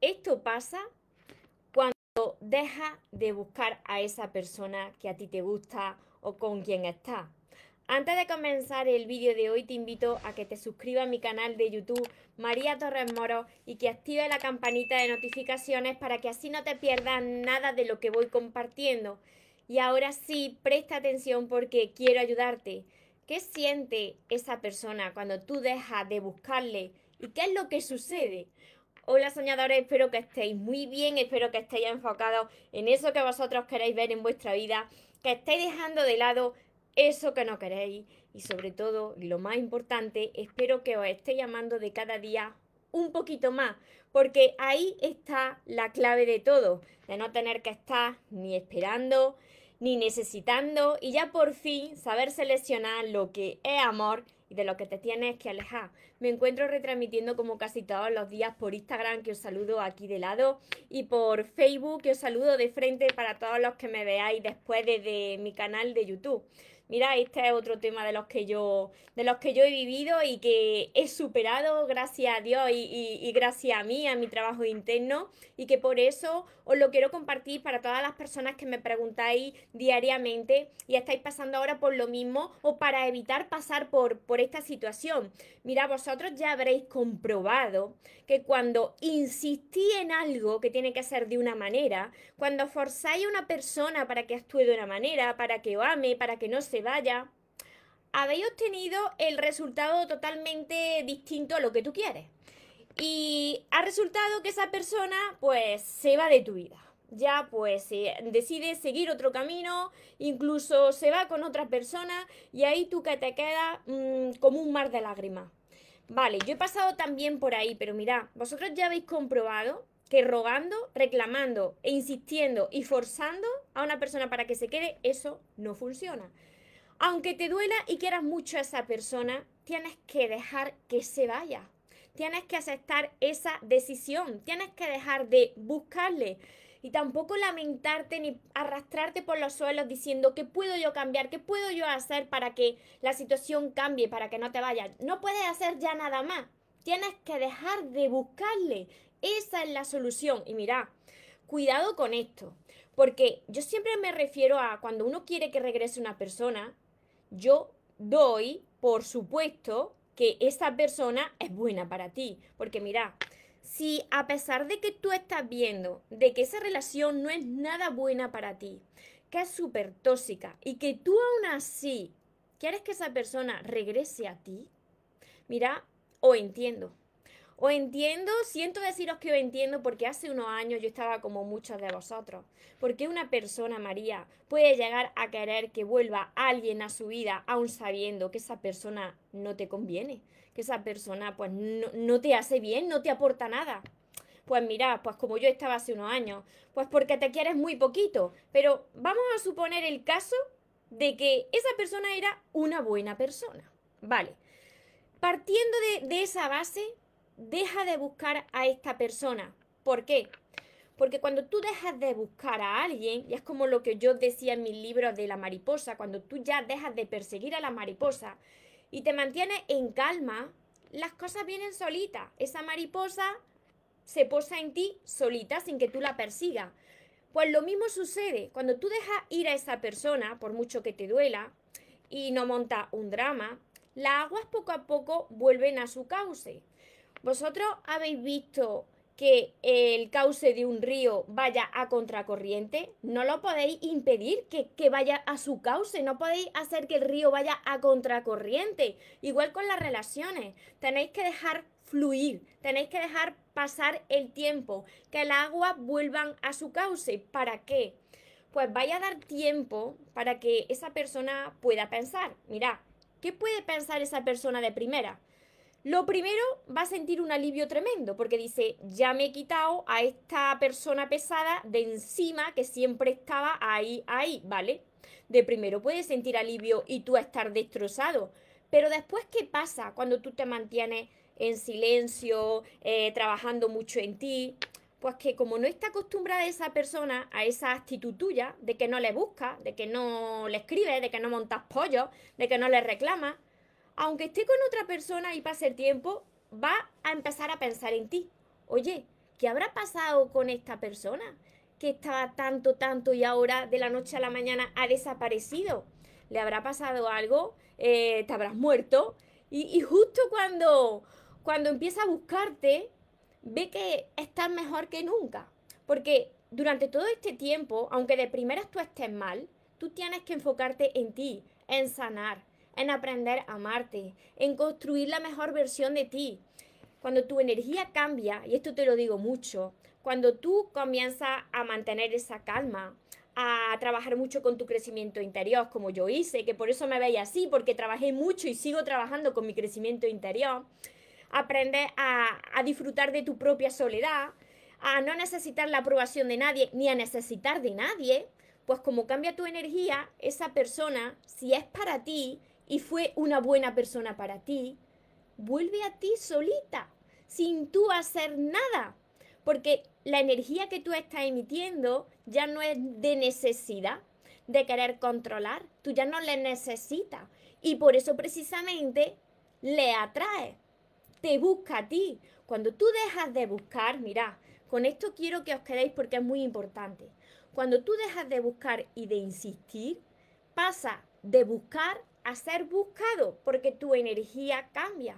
esto pasa cuando dejas de buscar a esa persona que a ti te gusta o con quien estás. Antes de comenzar el vídeo de hoy te invito a que te suscribas a mi canal de YouTube María Torres Moro y que active la campanita de notificaciones para que así no te pierdas nada de lo que voy compartiendo. Y ahora sí, presta atención porque quiero ayudarte. ¿Qué siente esa persona cuando tú dejas de buscarle? ¿Y qué es lo que sucede? Hola soñadores, espero que estéis muy bien, espero que estéis enfocados en eso que vosotros queréis ver en vuestra vida, que estéis dejando de lado eso que no queréis. Y sobre todo, lo más importante, espero que os esté llamando de cada día un poquito más, porque ahí está la clave de todo, de no tener que estar ni esperando, ni necesitando y ya por fin saber seleccionar lo que es amor y de lo que te tienes que alejar. Me encuentro retransmitiendo como casi todos los días por Instagram, que os saludo aquí de lado, y por Facebook, que os saludo de frente para todos los que me veáis después desde mi canal de YouTube mira, este es otro tema de los que yo, de los que yo he vivido y que he superado gracias a Dios y, gracias a mí, a mi trabajo interno, y que por eso os lo quiero compartir para todas las personas que me preguntáis diariamente y estáis pasando ahora por lo mismo o para evitar pasar por, por esta situación. Mira, vosotros ya habréis comprobado que cuando insistís en algo que tiene que ser de una manera, cuando forzáis a una persona para que actúe de una manera, para que ame, para que no se vaya, habéis obtenido el resultado totalmente distinto a lo que tú quieres. Y ha resultado que esa persona pues se va de tu vida. Ya pues decide seguir otro camino, incluso se va con otra persona y ahí tú que te quedas mm, como un mar de lágrimas. Vale, yo he pasado también por ahí, pero mirad, vosotros ya habéis comprobado que rogando, reclamando e insistiendo y forzando a una persona para que se quede, eso no funciona. Aunque te duela y quieras mucho a esa persona, tienes que dejar que se vaya. Tienes que aceptar esa decisión. Tienes que dejar de buscarle. Y tampoco lamentarte ni arrastrarte por los suelos diciendo qué puedo yo cambiar, qué puedo yo hacer para que la situación cambie, para que no te vayas. No puedes hacer ya nada más. Tienes que dejar de buscarle. Esa es la solución. Y mira, cuidado con esto. Porque yo siempre me refiero a cuando uno quiere que regrese una persona, yo doy por supuesto que esa persona es buena para ti. Porque mira, si a pesar de que tú estás viendo de que esa relación no es nada buena para ti, que es súper tóxica y que tú aún así quieres que esa persona regrese a ti, mira, o entiendo, os entiendo, siento deciros que os entiendo porque hace unos años yo estaba como muchos de vosotros. Porque una persona, María, puede llegar a querer que vuelva alguien a su vida aún sabiendo que esa persona no te conviene, que esa persona pues no, no te hace bien, no te aporta nada? Pues mira, pues como yo estaba hace unos años, pues porque te quieres muy poquito. Pero vamos a suponer el caso de que esa persona era una buena persona. Vale. Partiendo de esa base, deja de buscar a esta persona. ¿Por qué? Porque cuando tú dejas de buscar a alguien, y es como lo que yo decía en mis libros de la mariposa, cuando tú ya dejas de perseguir a la mariposa y te mantienes en calma, las cosas vienen solitas. Esa mariposa se posa en ti solita sin que tú la persigas. Pues lo mismo sucede cuando tú dejas ir a esa persona, por mucho que te duela, y no monta un drama, las aguas poco a poco vuelven a su cauce. ¿Vosotros habéis visto que el cauce de un río vaya a contracorriente? No lo podéis impedir que, que, vaya a su cauce, no podéis hacer que el río vaya a contracorriente. Igual con las relaciones, tenéis que dejar fluir, tenéis que dejar pasar el tiempo, que el agua vuelvan a su cauce. ¿Para qué? Pues vaya a dar tiempo para que esa persona pueda pensar. Mira, ¿qué puede pensar esa persona de primera? Lo primero va a sentir un alivio tremendo porque dice, ya me he quitado a esta persona pesada de encima que siempre estaba ahí, ahí, ¿vale? De primero puedes sentir alivio y tú estar destrozado, pero después, ¿qué pasa cuando tú te mantienes en silencio, eh, trabajando mucho en ti? Pues que como no está acostumbrada esa persona a esa actitud tuya, de que no le busca, de que no le escribe, de que no montas pollo, de que no le reclama, aunque esté con otra persona y pase el tiempo, va a empezar a pensar en ti. Oye, ¿qué habrá pasado con esta persona? Que estaba tanto, tanto y ahora de la noche a la mañana ha desaparecido. ¿Le habrá pasado algo? Eh, ¿Te habrás muerto? Y, justo cuando, cuando empieza a buscarte, ve que estás mejor que nunca. Porque durante todo este tiempo, aunque de primeras tú estés mal, tú tienes que enfocarte en ti, en sanar, en aprender a amarte, en construir la mejor versión de ti. Cuando tu energía cambia, y esto te lo digo mucho, cuando tú comienzas a mantener esa calma, a trabajar mucho con tu crecimiento interior, como yo hice, que por eso me veía así, porque trabajé mucho y sigo trabajando con mi crecimiento interior. Aprendes a, a disfrutar de tu propia soledad, a no necesitar la aprobación de nadie, ni a necesitar de nadie, pues como cambia tu energía, esa persona, si es para ti y fue una buena persona para ti, vuelve a ti solita, sin tú hacer nada. Porque la energía que tú estás emitiendo ya no es de necesidad, de querer controlar. Tú ya no le necesitas. Y por eso precisamente le atrae. Te busca a ti. Cuando tú dejas de buscar, mira, con esto quiero que os quedéis porque es muy importante. Cuando tú dejas de buscar y de insistir, pasa de buscar a ser buscado porque tu energía cambia.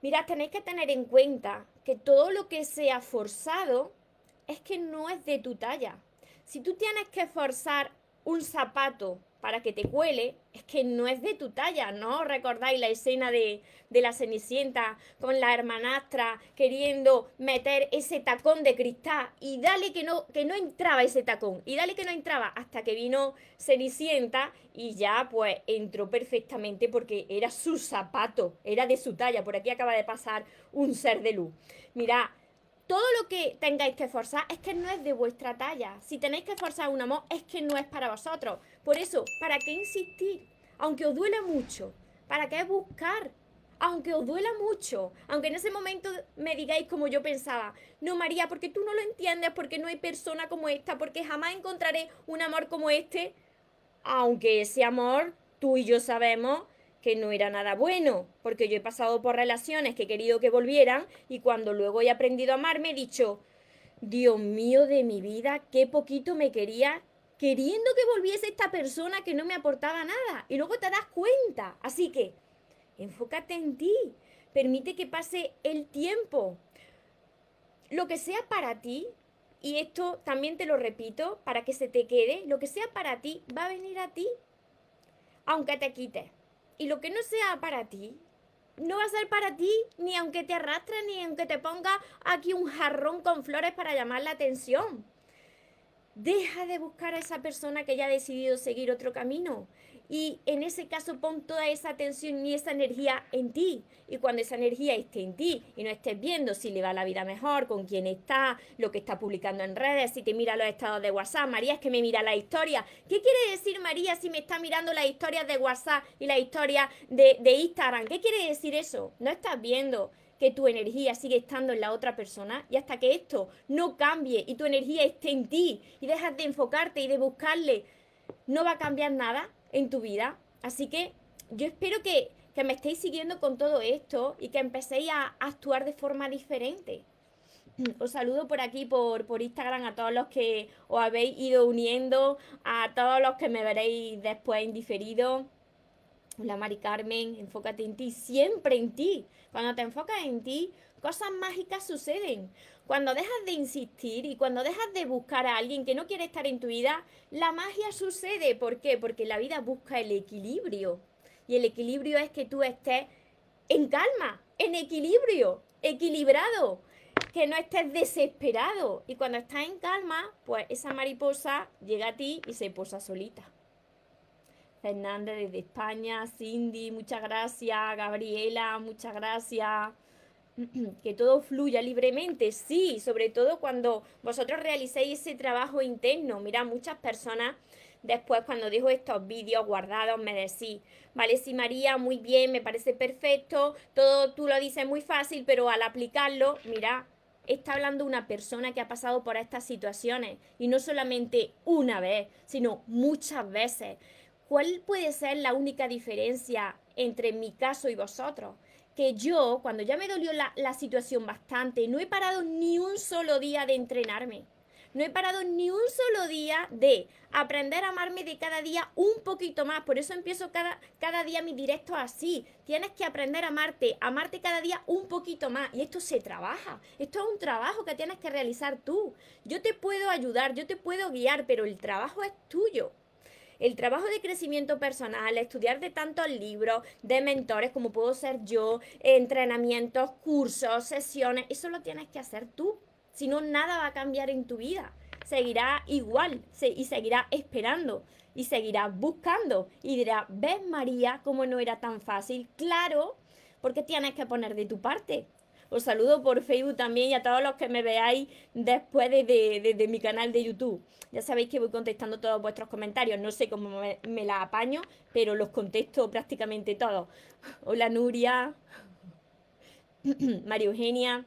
Mira, tenéis que tener en cuenta que todo lo que sea forzado es que no es de tu talla. Si tú tienes que forzar un zapato para que te cuele, es que no es de tu talla, ¿no? ¿Recordáis la escena de, de, la Cenicienta con la hermanastra queriendo meter ese tacón de cristal y dale que no, que no entraba ese tacón, y dale que no entraba hasta que vino Cenicienta y ya pues entró perfectamente porque era su zapato, era de su talla, por aquí acaba de pasar un ser de luz. Mira, todo lo que tengáis que forzar es que no es de vuestra talla. Si tenéis que forzar un amor es que no es para vosotros. Por eso, ¿para qué insistir? Aunque os duela mucho. ¿Para qué buscar? Aunque os duela mucho, aunque en ese momento me digáis como yo pensaba, no María, porque tú no lo entiendes, porque no hay persona como esta, porque jamás encontraré un amor como este, aunque ese amor tú y yo sabemos que no era nada bueno, porque yo he pasado por relaciones que he querido que volvieran y cuando luego he aprendido a amarme he dicho, Dios mío de mi vida, qué poquito me quería queriendo que volviese esta persona que no me aportaba nada. Y luego te das cuenta. Así que, enfócate en ti. Permite que pase el tiempo. Lo que sea para ti, y esto también te lo repito, para que se te quede, lo que sea para ti va a venir a ti, aunque te quites. Y lo que no sea para ti, no va a ser para ti ni aunque te arrastre, ni aunque te ponga aquí un jarrón con flores para llamar la atención. Deja de buscar a esa persona que ya ha decidido seguir otro camino. Y en ese caso pon toda esa atención y esa energía en ti. Y cuando esa energía esté en ti y no estés viendo si le va la vida mejor, con quién está, lo que está publicando en redes, si te mira los estados de WhatsApp, María es que me mira la historia. ¿Qué quiere decir María si me está mirando las historias de WhatsApp y la historia de, de Instagram? ¿Qué quiere decir eso? No estás viendo que tu energía sigue estando en la otra persona y hasta que esto no cambie y tu energía esté en ti y dejas de enfocarte y de buscarle, no va a cambiar nada en tu vida. Así que yo espero que, me estéis siguiendo con todo esto y que empecéis a, actuar de forma diferente. Os saludo por aquí, por, por Instagram, a todos los que os habéis ido uniendo, a todos los que me veréis después en diferido. Hola Mari Carmen, enfócate en ti, siempre en ti. Cuando te enfocas en ti, cosas mágicas suceden. Cuando dejas de insistir y cuando dejas de buscar a alguien que no quiere estar en tu vida, la magia sucede. ¿Por qué? Porque la vida busca el equilibrio. Y el equilibrio es que tú estés en calma, en equilibrio, equilibrado, que no estés desesperado. Y cuando estás en calma, pues esa mariposa llega a ti y se posa solita. Fernanda desde España, Cindy, muchas gracias, Gabriela, muchas gracias. que todo fluya libremente, sí, sobre todo cuando vosotros realicéis ese trabajo interno. Mira, muchas personas después cuando dejo estos vídeos guardados me decís, vale, sí María, muy bien, me parece perfecto, todo tú lo dices muy fácil, pero al aplicarlo, mira, está hablando una persona que ha pasado por estas situaciones y no solamente una vez, sino muchas veces. ¿Cuál puede ser la única diferencia entre mi caso y vosotros? que yo, cuando ya me dolió la, situación bastante, no he parado ni un solo día de entrenarme. No he parado ni un solo día de aprender a amarme de cada día un poquito más. Por eso empiezo cada, cada día mi directo así. Tienes que aprender a amarte, amarte cada día un poquito más. Y esto se trabaja. Esto es un trabajo que tienes que realizar tú. Yo te puedo ayudar, yo te puedo guiar, pero el trabajo es tuyo. El trabajo de crecimiento personal, estudiar de tantos libros, de mentores como puedo ser yo, entrenamientos, cursos, sesiones, eso lo tienes que hacer tú. Si no, nada va a cambiar en tu vida. Seguirá igual y seguirá esperando y seguirá buscando y dirá, ¿ves María cómo no era tan fácil? Claro, porque tienes que poner de tu parte. Os saludo por Facebook también y a todos los que me veáis después de, mi canal de YouTube. Ya sabéis que voy contestando todos vuestros comentarios. No sé cómo me, me la apaño, pero los contesto prácticamente todos. Hola Nuria, María Eugenia,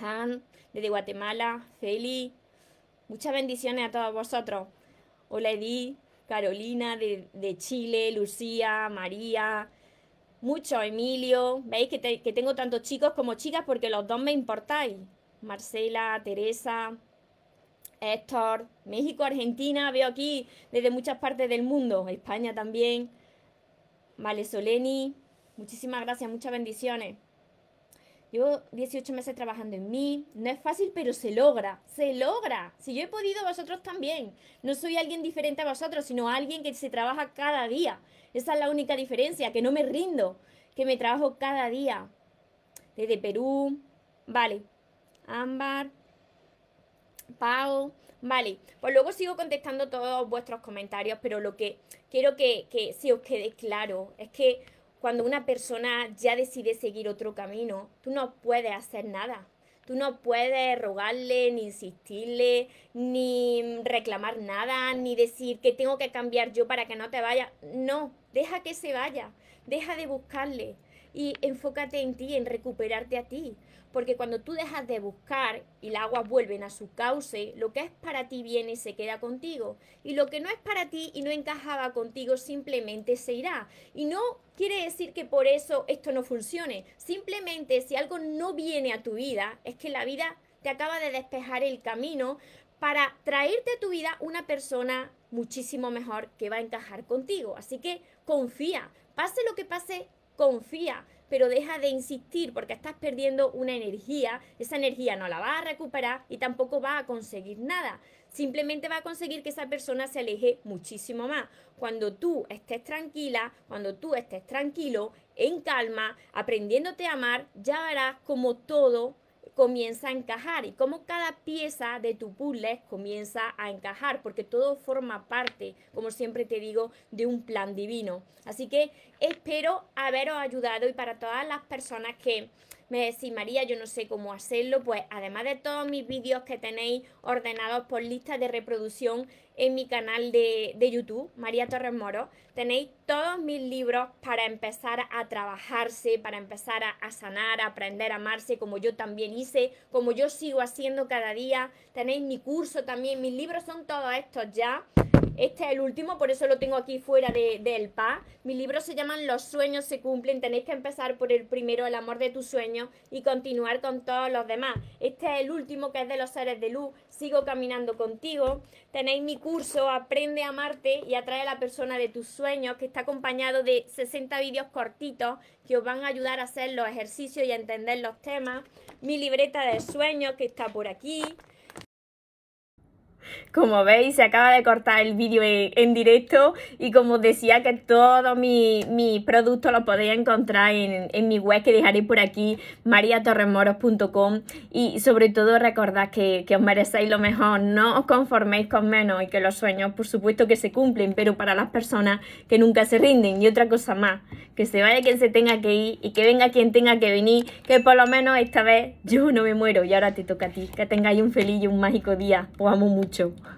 Han, desde Guatemala, Feli. Muchas bendiciones a todos vosotros. Hola Edith, Carolina de, Chile, Lucía, María, mucho Emilio. Veis que, tengo tantos chicos como chicas porque los dos me importáis. Marcela, Teresa, Héctor, México, Argentina, veo aquí desde muchas partes del mundo, España también. Vale, Soleni, muchísimas gracias, muchas bendiciones. Llevo 18 meses trabajando en mí. No es fácil, pero se logra. Se logra. Si yo he podido, vosotros también. No soy alguien diferente a vosotros, sino alguien que se trabaja cada día. Esa es la única diferencia, que no me rindo, que me trabajo cada día. Desde Perú. Vale. Ámbar. Pau. Vale, pues luego sigo contestando todos vuestros comentarios, pero lo que quiero que, que si os quede claro es que cuando una persona ya decide seguir otro camino, tú no puedes hacer nada. Tú no puedes rogarle, ni insistirle, ni reclamar nada, ni decir que tengo que cambiar yo para que no te vaya. No, deja que se vaya, deja de buscarle y enfócate en ti, en recuperarte a ti. Porque cuando tú dejas de buscar y las aguas vuelven a su cauce, lo que es para ti viene y se queda contigo. Y lo que no es para ti y no encajaba contigo simplemente se irá. Y no quiere decir que por eso esto no funcione. Simplemente si algo no viene a tu vida, es que la vida te acaba de despejar el camino para traerte a tu vida una persona muchísimo mejor que va a encajar contigo. Así que confía, pase lo que pase, confía pero deja de insistir porque estás perdiendo una energía, esa energía no la va a recuperar y tampoco va a conseguir nada. Simplemente va a conseguir que esa persona se aleje muchísimo más. Cuando tú estés tranquila, cuando tú estés tranquilo, en calma, aprendiéndote a amar, ya verás como todo comienza a encajar y cómo cada pieza de tu puzzle comienza a encajar, porque todo forma parte, como siempre te digo, de un plan divino. Así que espero haberos ayudado y para todas las personas que me decís, María, yo no sé cómo hacerlo, pues además de todos mis vídeos que tenéis ordenados por lista de reproducción en mi canal de, YouTube, María Torres Moro, tenéis todos mis libros para empezar a trabajarse, para empezar a, a sanar, a aprender a amarse, como yo también hice, como yo sigo haciendo cada día. Tenéis mi curso también, mis libros son todos estos ya. Este es el último, por eso lo tengo aquí fuera del de, PA. Mis libros se llaman Los sueños se cumplen. Tenéis que empezar por el primero, el amor de tus sueños, y continuar con todos los demás. Este es el último, que es de los seres de luz. Sigo caminando contigo. Tenéis mi curso, Aprende a amarte y atrae a la persona de tus sueños, que está acompañado de 60 vídeos cortitos que os van a ayudar a hacer los ejercicios y a entender los temas. Mi libreta de sueños, que está por aquí. Como veis, se acaba de cortar el vídeo en, directo y como os decía que todos mis mi productos los podéis encontrar en, mi web que dejaré por aquí, mariatorremoros.com y sobre todo recordad que, que os merecéis lo mejor, no os conforméis con menos y que los sueños por supuesto que se cumplen, pero para las personas que nunca se rinden. Y otra cosa más, que se vaya quien se tenga que ir y que venga quien tenga que venir, que por lo menos esta vez yo no me muero. Y ahora te toca a ti, que tengáis un feliz y un mágico día, os amo mucho. зустрічей.